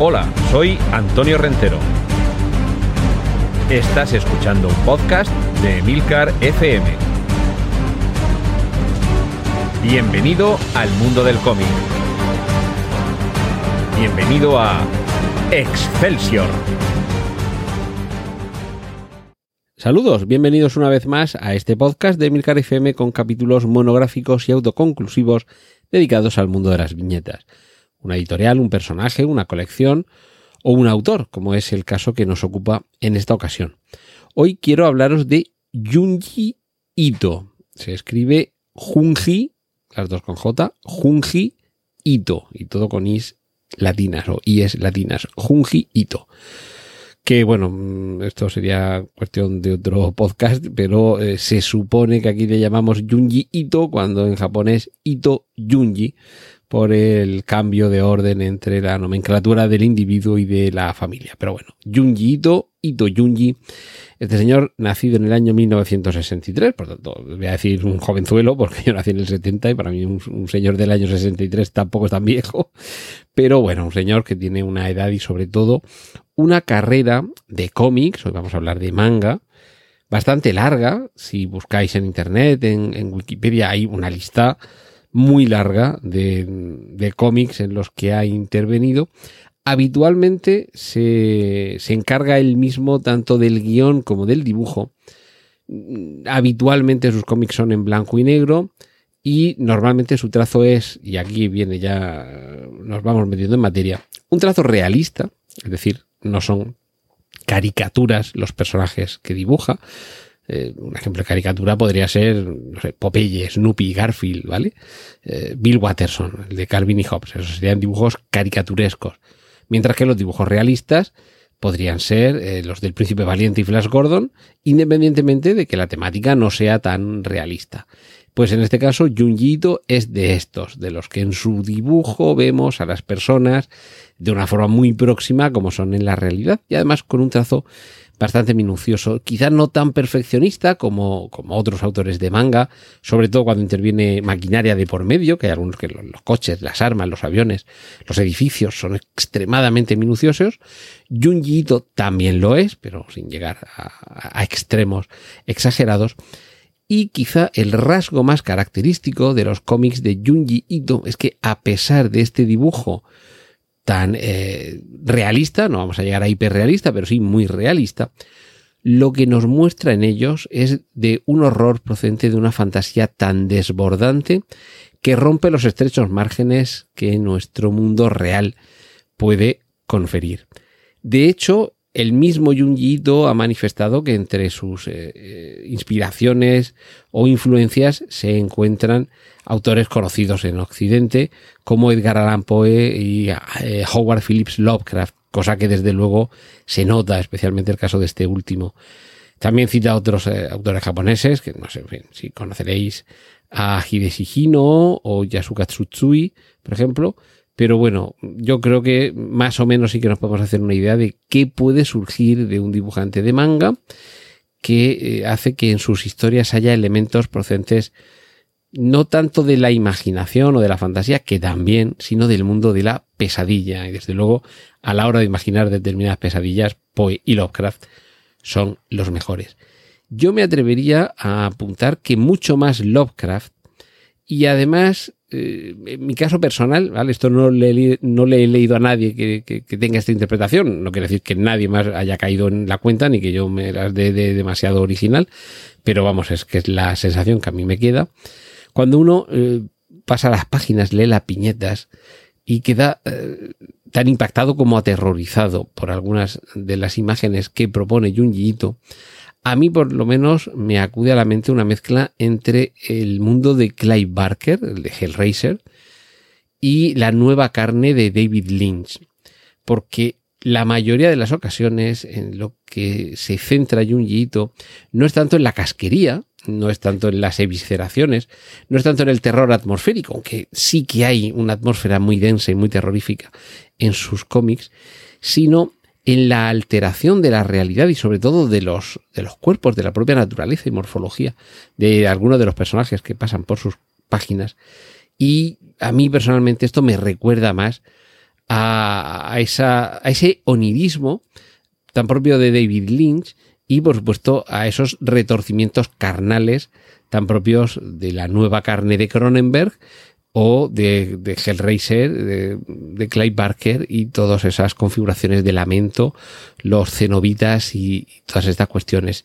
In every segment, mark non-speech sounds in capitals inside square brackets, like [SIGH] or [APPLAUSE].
Hola, soy Antonio Rentero. Estás escuchando un podcast de Milcar FM. Bienvenido al mundo del cómic. Bienvenido a Excelsior. Saludos, bienvenidos una vez más a este podcast de Milcar FM con capítulos monográficos y autoconclusivos dedicados al mundo de las viñetas. Una editorial, un personaje, una colección o un autor, como es el caso que nos ocupa en esta ocasión. Hoy quiero hablaros de Junji Ito. Se escribe Junji, las dos con J, Junji Ito, y todo con is latinas o is latinas, Junji Ito que bueno, mm, esto sería cuestión de otro podcast, pero eh, se supone que aquí le llamamos Junji Ito cuando en japonés Ito Junji por el cambio de orden entre la nomenclatura del individuo y de la familia. Pero bueno, Junji Ito, Ito Junji, este señor nacido en el año 1963, por tanto, voy a decir un jovenzuelo porque [LAUGHS] yo nací en el 70 y para mí un, un señor del año 63 tampoco es tan viejo, pero bueno, un señor que tiene una edad y sobre todo una carrera de cómics, hoy vamos a hablar de manga, bastante larga. Si buscáis en internet, en, Wikipedia, hay una lista muy larga de, de, cómics en los que ha intervenido. Habitualmente se, se encarga él mismo tanto del guion como del dibujo. Habitualmente sus cómics son en blanco y negro y normalmente su trazo es, y aquí viene ya, nos vamos metiendo en materia, un trazo realista, es decir, no son caricaturas los personajes que dibuja. Eh, un ejemplo de caricatura podría ser, no sé, Popeye, Snoopy, Garfield, ¿vale? Eh, Bill Watterson, el de Calvin y Hobbes. Esos serían dibujos caricaturescos. Mientras que los dibujos realistas podrían ser eh, los del Príncipe Valiente y Flash Gordon, independientemente de que la temática no sea tan realista. Pues en este caso, Junjito es de estos, de los que en su dibujo vemos a las personas de una forma muy próxima como son en la realidad y además con un trazo bastante minucioso, quizás no tan perfeccionista como, otros autores de manga, sobre todo cuando interviene maquinaria de por medio, que hay algunos que los, coches, las armas, los aviones, los edificios son extremadamente minuciosos. Junji también lo es, pero sin llegar a extremos exagerados. Y quizá el rasgo más característico de los cómics de Junji Ito es que a pesar de este dibujo tan eh, realista, no vamos a llegar a hiperrealista, pero sí muy realista, lo que nos muestra en ellos es de un horror procedente de una fantasía tan desbordante que rompe los estrechos márgenes que nuestro mundo real puede conferir. De hecho, el mismo Junji ha manifestado que entre sus eh, eh, inspiraciones o influencias se encuentran autores conocidos en Occidente como Edgar Allan Poe y eh, Howard Phillips Lovecraft, cosa que desde luego se nota, especialmente el caso de este último. También cita a otros autores japoneses, que no sé si conoceréis a Hideshi Hino o Yasuka Tsutsui, por ejemplo, pero bueno, yo creo que más o menos sí que nos podemos hacer una idea de qué puede surgir de un dibujante de manga que eh, hace que en sus historias haya elementos procedentes no tanto de la imaginación o de la fantasía, que también, sino del mundo de la pesadilla. Y desde luego, a la hora de imaginar determinadas pesadillas, Poe y Lovecraft son los mejores. Yo me atrevería a apuntar que mucho más Lovecraft y además eh, en mi caso personal, ¿vale? Esto no le, no le he leído a nadie que, tenga esta interpretación. No quiere decir que nadie más haya caído en la cuenta ni que yo me las dé de demasiado original. Pero vamos, es que es la sensación que a mí me queda. Cuando uno eh, pasa las páginas, lee las piñetas y queda eh, tan impactado como aterrorizado por algunas de las imágenes que propone Junji Ito, a mí por lo menos me acude a la mente una mezcla entre el mundo de Clive Barker, el de Hellraiser, y la nueva carne de David Lynch. Porque la mayoría de las ocasiones en lo que se centra Junji Ito no es tanto en la casquería, no es tanto en las evisceraciones, no es tanto en el terror atmosférico, aunque sí que hay una atmósfera muy densa y muy terrorífica en sus cómics, sino en la alteración de la realidad y sobre todo de los, de los cuerpos, de la propia naturaleza y morfología de algunos de los personajes que pasan por sus páginas. Y a mí personalmente esto me recuerda más a, esa, a ese onirismo tan propio de David Lynch y por supuesto a esos retorcimientos carnales tan propios de la nueva carne de Cronenberg o de, Hellraiser, de, de, Clive Barker y todas esas configuraciones de lamento, los cenobitas y todas estas cuestiones.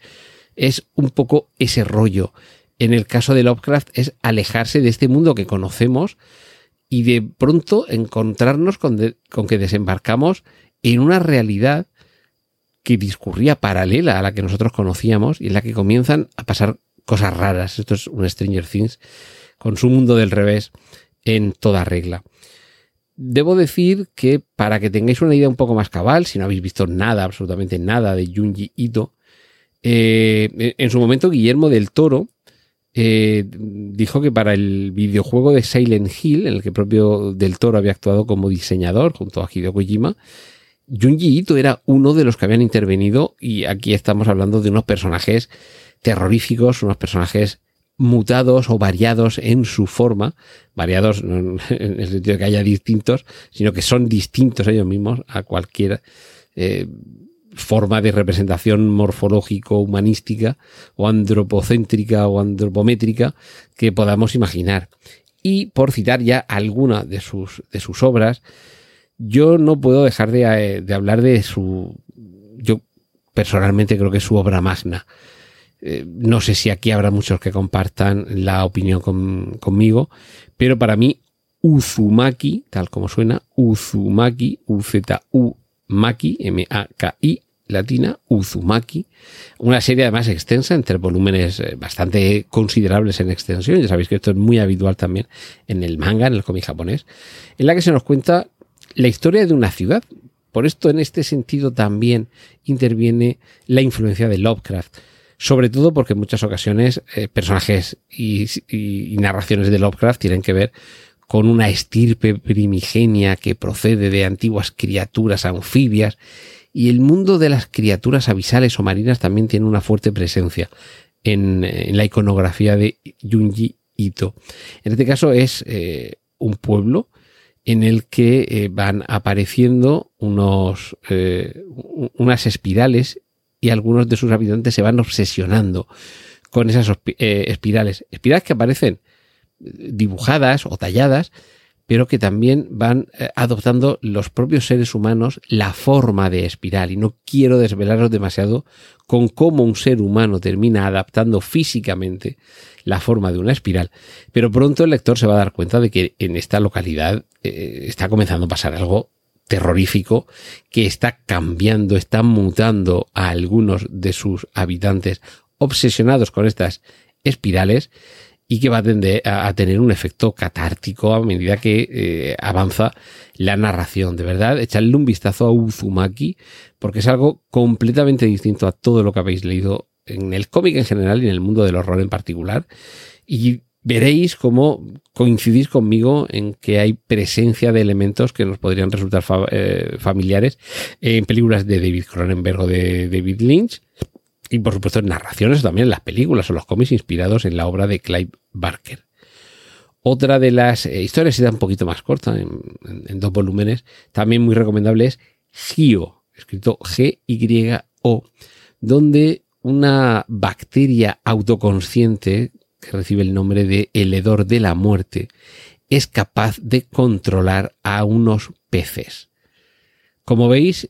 Es un poco ese rollo. En el caso de Lovecraft es alejarse de este mundo que conocemos y de pronto encontrarnos con, con que desembarcamos en una realidad que discurría paralela a la que nosotros conocíamos y en la que comienzan a pasar cosas raras. Esto es un Stranger Things con su mundo del revés en toda regla. Debo decir que para que tengáis una idea un poco más cabal, si no habéis visto nada, absolutamente nada de Junji Ito, eh, en su momento Guillermo del Toro eh, dijo que para el videojuego de Silent Hill, en el que propio del Toro había actuado como diseñador junto a Hideo Kojima, Junji Ito era uno de los que habían intervenido y aquí estamos hablando de unos personajes terroríficos, unos personajes mutados o variados en su forma, variados no [LAUGHS] en el sentido de que haya distintos, sino que son distintos ellos mismos a cualquier eh, forma de representación morfológico, humanística o antropocéntrica o antropométrica que podamos imaginar. Y por citar ya alguna de sus, de sus obras, yo no puedo dejar de, eh, de hablar de su, yo personalmente creo que es su obra magna. Eh, no sé si aquí habrá muchos que compartan la opinión conmigo, pero para mí Uzumaki, tal como suena, Uzumaki, U-Z-U Maki, M-A-K-I, latina, Uzumaki, una serie además extensa entre volúmenes eh, bastante considerables en extensión, ya sabéis que esto es muy habitual también en el manga, en el cómic japonés, en la que se nos cuenta la historia de una ciudad. Por esto, en este sentido, también interviene la influencia de Lovecraft sobre todo porque en muchas ocasiones eh, personajes y, narraciones de Lovecraft tienen que ver con una estirpe primigenia que procede de antiguas criaturas anfibias y el mundo de las criaturas abisales o marinas también tiene una fuerte presencia en, la iconografía de Junji Ito. En este caso es eh, un pueblo en el que eh, van apareciendo unos, unas espirales y algunos de sus habitantes se van obsesionando con esas eh, espirales. Espirales que aparecen eh, dibujadas o talladas, pero que también van eh, adoptando los propios seres humanos la forma de espiral. Y no quiero desvelaros demasiado con cómo un ser humano termina adaptando físicamente la forma de una espiral. Pero pronto el lector se va a dar cuenta de que en esta localidad está comenzando a pasar algo terrorífico que está cambiando, está mutando a algunos de sus habitantes obsesionados con estas espirales y que va a tener un efecto catártico a medida que eh, avanza la narración. De verdad, echadle un vistazo a Uzumaki porque es algo completamente distinto a todo lo que habéis leído en el cómic en general y en el mundo del horror en particular. Y veréis cómo coincidís conmigo en que hay presencia de elementos que nos podrían resultar eh, familiares en películas de David Cronenberg o de David Lynch. Y por supuesto en narraciones también en las películas o los cómics inspirados en la obra de Clive Barker. Otra de las eh, historias, está un poquito más corta, en, en, dos volúmenes, también muy recomendable es Gio, escrito G-Y-O, donde una bacteria autoconsciente que recibe el nombre de el hedor de la muerte, es capaz de controlar a unos peces. Como veis,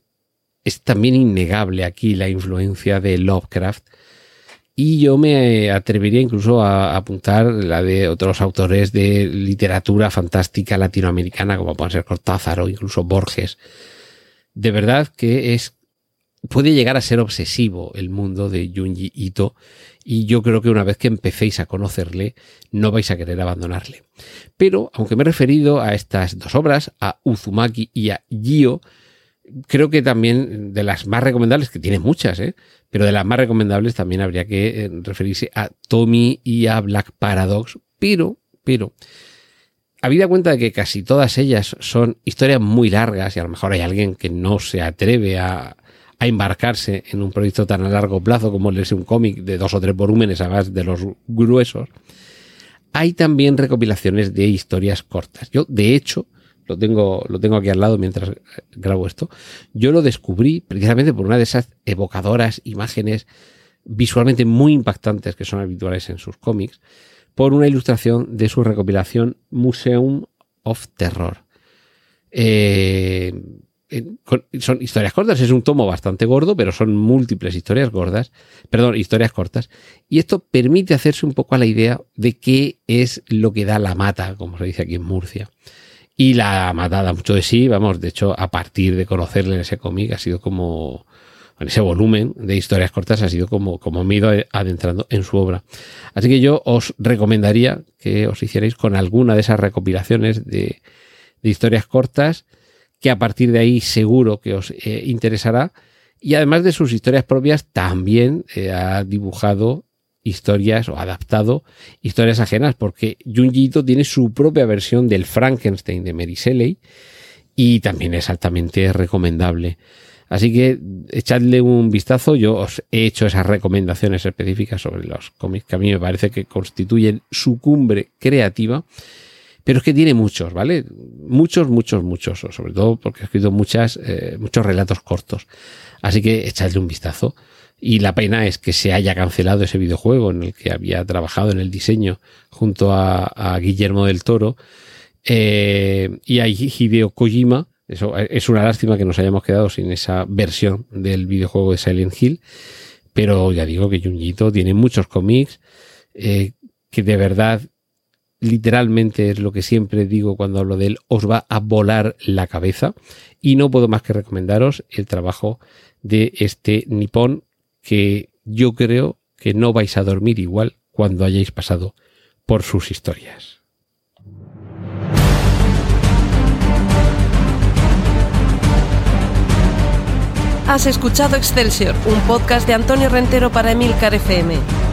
es también innegable aquí la influencia de Lovecraft y yo me atrevería incluso a apuntar la de otros autores de literatura fantástica latinoamericana como pueden ser Cortázar o incluso Borges. De verdad que es puede llegar a ser obsesivo el mundo de Junji Ito y yo creo que una vez que empecéis a conocerle no vais a querer abandonarle. Pero, aunque me he referido a estas dos obras, a Uzumaki y a Gio, creo que también de las más recomendables, que tiene muchas, ¿eh? pero de las más recomendables también habría que eh, referirse a Tommy y a Black Paradox, pero, pero, habida cuenta de que casi todas ellas son historias muy largas y a lo mejor hay alguien que no se atreve a, a embarcarse en un proyecto tan a largo plazo como leerse un cómic de dos o tres volúmenes, además de los gruesos, hay también recopilaciones de historias cortas. Yo, de hecho, lo tengo, lo tengo aquí al lado mientras grabo esto. Yo lo descubrí precisamente por una de esas evocadoras imágenes visualmente muy impactantes que son habituales en sus cómics, por una ilustración de su recopilación Museum of Terror. Eh, son historias cortas, es un tomo bastante gordo, pero son múltiples historias gordas, perdón, historias cortas, y esto permite hacerse un poco a la idea de qué es lo que da la mata, como se dice aquí en Murcia. Y la mata da mucho de sí, vamos, de hecho, a partir de conocerle en ese cómic ha sido como, en ese volumen de historias cortas ha sido como, como me he ido adentrando en su obra. Así que yo os recomendaría que os hicierais con alguna de esas recopilaciones de, de historias cortas, que a partir de ahí seguro que os eh, interesará. Y además de sus historias propias, también eh, ha dibujado historias o adaptado historias ajenas, porque Junji tiene su propia versión del Frankenstein de Mary Shelley y también es altamente recomendable. Así que echadle un vistazo. Yo os he hecho esas recomendaciones específicas sobre los cómics que a mí me parece que constituyen su cumbre creativa pero es que tiene muchos, ¿vale? Muchos, muchos, muchos, sobre todo porque ha escrito muchas, eh, muchos relatos cortos. Así que echadle un vistazo. Y la pena es que se haya cancelado ese videojuego en el que había trabajado en el diseño junto a, Guillermo del Toro eh, y a Hideo Kojima. Eso es una lástima que nos hayamos quedado sin esa versión del videojuego de Silent Hill. Pero ya digo que Junjito tiene muchos cómics eh, que de verdad literalmente es lo que siempre digo cuando hablo de él, os va a volar la cabeza. Y no puedo más que recomendaros el trabajo de este nipón que yo creo que no vais a dormir igual cuando hayáis pasado por sus historias. Has escuchado Excelsior, un podcast de Antonio Rentero para Emilcar FM.